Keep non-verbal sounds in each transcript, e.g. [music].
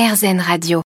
RZN Radio.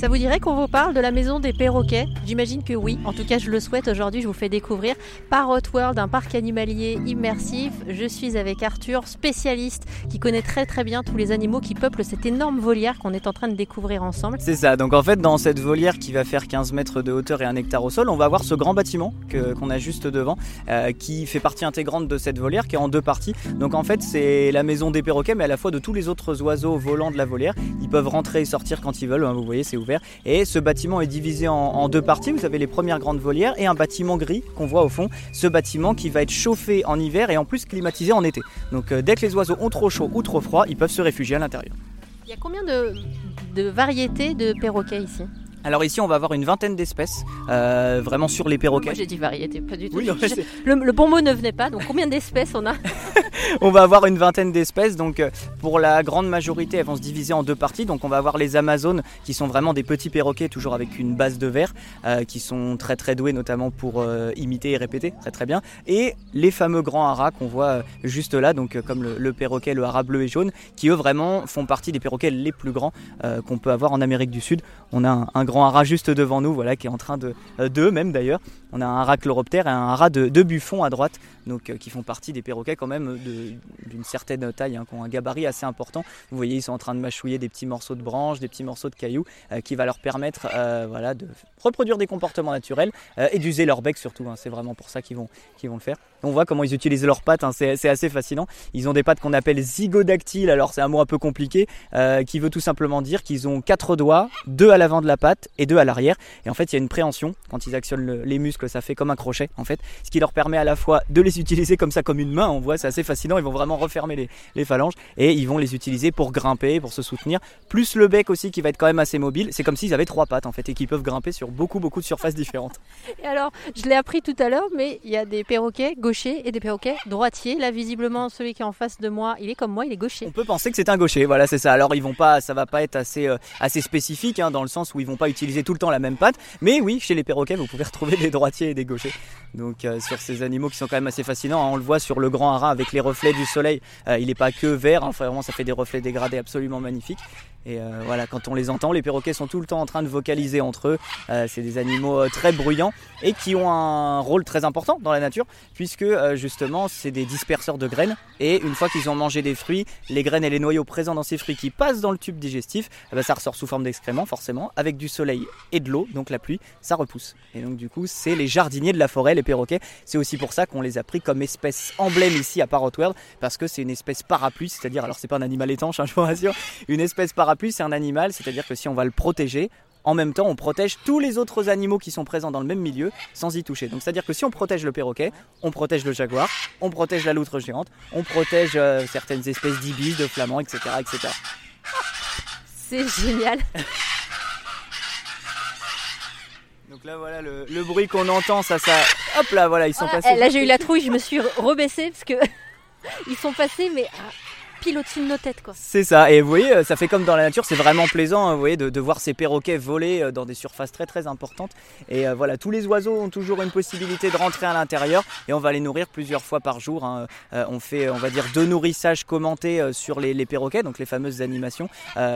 Ça vous dirait qu'on vous parle de la maison des perroquets? J'imagine que oui. En tout cas, je le souhaite. Aujourd'hui, je vous fais découvrir Parrot World, un parc animalier immersif. Je suis avec Arthur, spécialiste qui connaît très très bien tous les animaux qui peuplent cette énorme volière qu'on est en train de découvrir ensemble. C'est ça. Donc en fait, dans cette volière qui va faire 15 mètres de hauteur et un hectare au sol, on va avoir ce grand bâtiment que- qu'on a juste devant, euh, qui fait partie intégrante de cette volière, qui est en deux parties. Donc en fait, c'est la maison des perroquets, mais à la fois de tous les autres oiseaux volants de la volière. Ils peuvent rentrer et sortir quand ils veulent. hein, vous voyez, c'est ouvert. Et ce bâtiment est divisé en, deux parties. Vous avez les premières grandes volières et un bâtiment gris qu'on voit au fond. Ce bâtiment qui va être chauffé en hiver et en plus climatisé en été. Donc euh, dès que les oiseaux ont trop chaud ou trop froid, ils peuvent se réfugier à l'intérieur. Il y a combien de variétés de perroquets ici? Alors ici, on va avoir une vingtaine d'espèces, euh, vraiment sur les perroquets. Moi j'ai dit variété, pas du tout. Oui, non, [laughs] mais Je- c'est- le, le bon mot ne venait pas. Donc combien d'espèces on a [laughs] [laughs] on va avoir une vingtaine d'espèces. Donc euh, pour la grande majorité, elles vont se diviser en deux parties. Donc on va avoir les Amazones qui sont vraiment des petits perroquets, toujours avec une base de verre, euh, qui sont très très doués notamment pour euh, imiter et répéter très très bien. Et les fameux grands haras qu'on voit juste là, donc comme le, le perroquet, le haras bleu et jaune, qui eux vraiment font partie des perroquets les plus grands qu'on peut avoir en Amérique du Sud. On a un, un grand haras juste devant nous, voilà, qui est en train de euh, d'eux même d'ailleurs. On a un haras chloroptère et un haras de, buffon à droite, donc euh, qui font partie des perroquets quand même d'une certaine taille, hein, qui ont un gabarit assez important. Vous voyez, ils sont en train de mâchouiller des petits morceaux de branches, des petits morceaux de cailloux, euh, qui va leur permettre voilà, de reproduire des comportements naturels et d'user leur bec surtout. hein. C'est vraiment pour ça qu'ils vont le faire. On voit comment ils utilisent leurs pattes, hein, c'est assez fascinant. Ils ont des pattes qu'on appelle zygodactyles, alors c'est un mot un peu compliqué, euh, qui veut tout simplement dire qu'ils ont quatre doigts, deux à l'avant de la patte et deux à l'arrière. Et en fait, il y a une préhension. Quand ils actionnent le- les muscles, ça fait comme un crochet, en fait. Ce qui leur permet à la fois de les utiliser comme ça, comme une main. On voit, c'est assez fascinant. Ils vont vraiment refermer les, les phalanges et ils vont les utiliser pour grimper, pour se soutenir. Plus le bec aussi, qui va être quand même assez mobile. C'est comme s'ils avaient trois pattes, en fait, et qui peuvent grimper sur beaucoup, beaucoup de surfaces différentes. Et alors, je l'ai appris tout à l'heure, mais il y a des perroquets gauchers et des perroquets droitiers. Là, visiblement, celui qui est en face de moi, il est comme moi, il est gaucher. On peut penser que c'est un gaucher, voilà, c'est ça. Alors ils vont pas, ça va pas être assez, euh, assez spécifique, hein, dans le sens où ils vont pas utiliser tout le temps la même patte. Mais oui, chez les perroquets, vous pouvez [laughs] retrouver des droitiers et des gauchers. Donc euh, sur ces animaux qui sont quand même assez fascinants, hein, on le voit sur le grand haras avec les reflets du soleil. Euh, il n'est pas que vert, hein, vraiment ça fait des reflets dégradés absolument magnifiques. Et euh, voilà, quand on les entend, les perroquets sont tout le temps en train de vocaliser entre eux. Euh, c'est des animaux euh, très bruyants et qui ont un rôle très important dans la nature, puisque justement c'est des disperseurs de graines. Et une fois qu'ils ont mangé des fruits, les graines et les noyaux présents dans ces fruits qui passent dans le tube digestif, eh ben, ça ressort sous forme d'excréments forcément, avec du soleil et de l'eau, donc la pluie, ça repousse. Et donc du coup, c'est les jardiniers de la forêt, les perroquets. C'est aussi pour ça qu'on les a pris comme espèce emblème ici à Parrot World, parce que c'est une espèce parapluie, c'est-à-dire, alors c'est pas un animal étanche, hein, je vous rassure, une espèce parapluie, c'est un animal, c'est-à-dire que si on va le protéger, en même temps, on protège tous les autres animaux qui sont présents dans le même milieu sans y toucher. Donc, c'est-à-dire que si on protège le perroquet, on protège le jaguar, on protège la loutre géante, on protège euh, certaines espèces d'ibis, de flamands, etc., etc. C'est génial. Donc là, voilà le, le bruit qu'on entend, ça, ça. Hop là, voilà, ils sont Ah, passés. là, j'ai eu la trouille, je me suis rebaissée parce que [laughs] ils sont passés, mais à pile au-dessus de nos têtes, quoi. C'est ça, et vous voyez, euh, ça fait comme dans la nature, c'est vraiment plaisant, hein, vous voyez, de, voir ces perroquets voler euh, dans des surfaces très très importantes. Et euh, voilà, tous les oiseaux ont toujours une possibilité de rentrer à l'intérieur, et on va les nourrir plusieurs fois par jour. hein. On fait, on va dire, deux nourrissages commentés sur les, perroquets, donc les fameuses animations,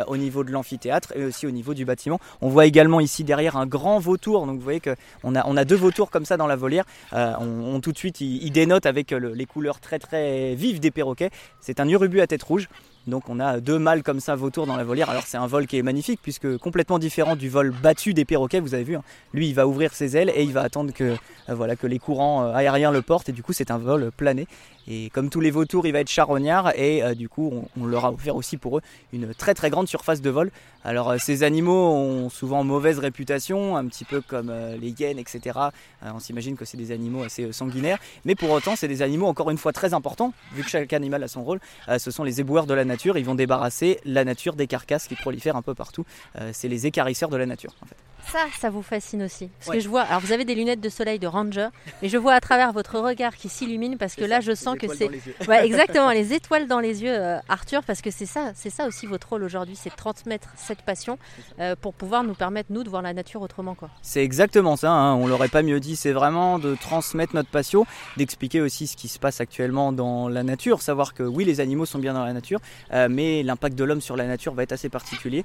au niveau de l'amphithéâtre et aussi au niveau du bâtiment. On voit également ici derrière un grand vautour, donc vous voyez qu'on a, on a deux vautours comme ça dans la volière. On, tout de suite, ils dénotent avec le- les couleurs très très vives des perroquets. C'est un urubu à tête rouge. Donc on a deux mâles comme ça vautours dans la volière. Alors c'est un vol qui est magnifique puisque complètement différent du vol battu des perroquets, vous avez vu. hein. Lui il va ouvrir ses ailes et il va attendre que, euh, voilà, que les courants euh, aériens le portent et du coup c'est un vol plané. Et comme tous les vautours il va être charognard et euh, du coup on, leur a offert aussi pour eux une très très grande surface de vol. Alors ces animaux ont souvent mauvaise réputation, un petit peu comme les hyènes etc. On s'imagine que c'est des animaux assez sanguinaires. Mais pour autant c'est des animaux encore une fois très importants vu que chaque animal a son rôle. Ce sont les éboueurs de la nature. Ils vont débarrasser la nature des carcasses qui prolifèrent un peu partout. Euh, c'est les écarisseurs de la nature en fait. Ça, ça vous fascine aussi. Parce que je vois, alors vous avez des lunettes de soleil de ranger, mais je vois à travers votre regard qui s'illumine parce que là, je sens que c'est. Ouais, exactement, [laughs] les étoiles dans les yeux, euh, Arthur, parce que c'est ça, c'est ça aussi votre rôle aujourd'hui, c'est de transmettre cette passion euh, pour pouvoir nous permettre, nous, de voir la nature autrement. quoi. C'est exactement ça, hein, on l'aurait pas mieux dit, c'est vraiment de transmettre notre passion, d'expliquer aussi ce qui se passe actuellement dans la nature, savoir que oui, les animaux sont bien dans la nature, euh, mais l'impact de l'homme sur la nature va être assez particulier,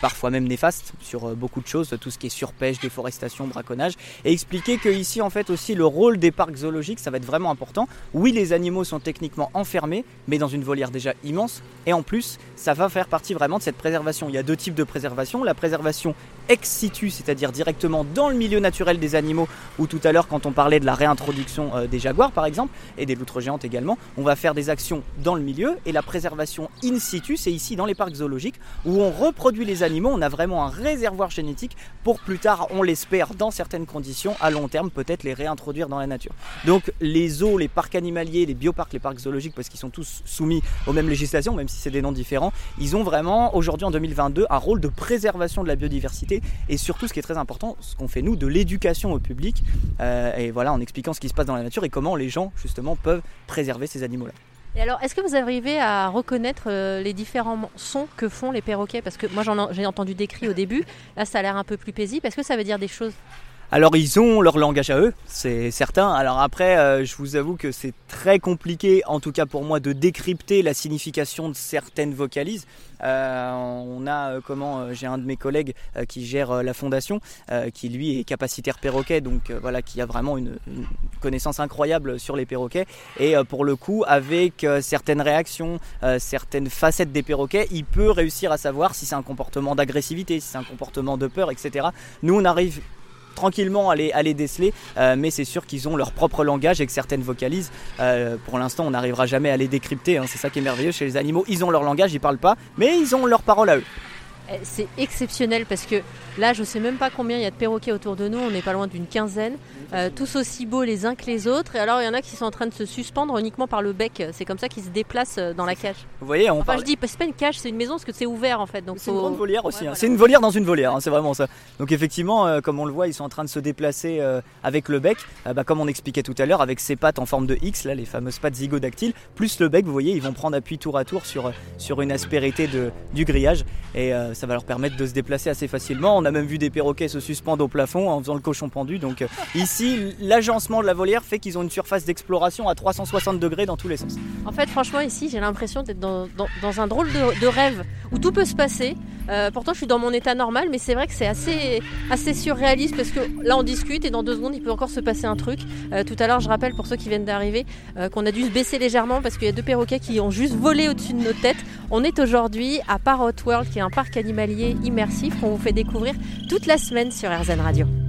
parfois même néfaste sur beaucoup de choses tout ce qui est surpêche, déforestation, braconnage, et expliquer que ici en fait aussi le rôle des parcs zoologiques, ça va être vraiment important. Oui, les animaux sont techniquement enfermés, mais dans une volière déjà immense, et en plus, ça va faire partie vraiment de cette préservation. Il y a deux types de préservation, la préservation ex situ, c'est-à-dire directement dans le milieu naturel des animaux, ou tout à l'heure quand on parlait de la réintroduction euh, des jaguars par exemple, et des loutres géantes également, on va faire des actions dans le milieu, et la préservation in situ, c'est ici dans les parcs zoologiques, où on reproduit les animaux, on a vraiment un réservoir génétique pour plus tard, on l'espère, dans certaines conditions, à long terme, peut-être les réintroduire dans la nature. Donc les zoos, les parcs animaliers, les bioparcs, les parcs zoologiques, parce qu'ils sont tous soumis aux mêmes législations, même si c'est des noms différents, ils ont vraiment, aujourd'hui en 2022, un rôle de préservation de la biodiversité et surtout, ce qui est très important, ce qu'on fait nous, de l'éducation au public, euh, et voilà, en expliquant ce qui se passe dans la nature et comment les gens, justement, peuvent préserver ces animaux-là. Et alors, est-ce que vous arrivez à reconnaître euh, les différents sons que font les perroquets? Parce que moi, j'ai entendu des cris au début. Là, ça a l'air un peu plus paisible. Est-ce que ça veut dire des choses? Alors ils ont leur langage à eux, c'est certain. Alors après, euh, je vous avoue que c'est très compliqué, en tout cas pour moi, de décrypter la signification de certaines vocalises. Euh, on a euh, comment J'ai un de mes collègues qui gère la fondation, qui lui est capacitaire perroquet, donc voilà, qui a vraiment une, une, connaissance incroyable sur les perroquets. Et pour le coup, avec certaines réactions, certaines facettes des perroquets, il peut réussir à savoir si c'est un comportement d'agressivité, si c'est un comportement de peur, etc. Nous, on arrive tranquillement à les, déceler, euh, mais c'est sûr qu'ils ont leur propre langage et que certaines vocalisent. Euh, pour l'instant, on n'arrivera jamais à les décrypter. Hein. c'est ça qui est merveilleux chez les animaux. Ils ont leur langage, ils parlent pas, mais ils ont leur parole à eux. Eh, c'est exceptionnel parce que là, je sais même pas combien il y a de perroquets autour de nous. On n'est pas loin d'une quinzaine, euh, tous aussi beaux les uns que les autres. Et alors, il y en a qui sont en train de se suspendre uniquement par le bec. C'est comme ça qu'ils se déplacent euh, dans la cage. Vous voyez, on enfin, je dis, c'est pas une cage, c'est une maison parce que c'est ouvert en fait. Donc c'est une grande volière aussi. Hein. C'est une volière dans une volière, hein, c'est vraiment ça. Donc effectivement, euh, comme on le voit, ils sont en train de se déplacer avec le bec, bah, comme on expliquait tout à l'heure, avec ces pattes en forme de X, là, les fameuses pattes zygodactyles, plus le bec. Vous voyez, ils vont prendre appui tour à tour sur sur une aspérité de, du grillage et ça va leur permettre de se déplacer assez facilement. On a même vu des perroquets se suspendre au plafond en faisant le cochon pendu. Donc euh, ici, l'agencement de la volière fait qu'ils ont une surface d'exploration à 360 degrés dans tous les sens. En fait, franchement, ici, j'ai l'impression d'être dans, un drôle de, rêve où tout peut se passer. Euh, pourtant, je suis dans mon état normal, mais c'est vrai que c'est assez, assez surréaliste parce que là, on discute et dans deux secondes, il peut encore se passer un truc. Euh, tout à l'heure, je rappelle pour ceux qui viennent d'arriver qu'on a dû se baisser légèrement parce qu'il y a deux perroquets qui ont juste volé au-dessus de nos têtes. On est aujourd'hui à Parrot World, qui est un parc animalier immersif qu'on vous fait découvrir toute la semaine sur RZN Radio.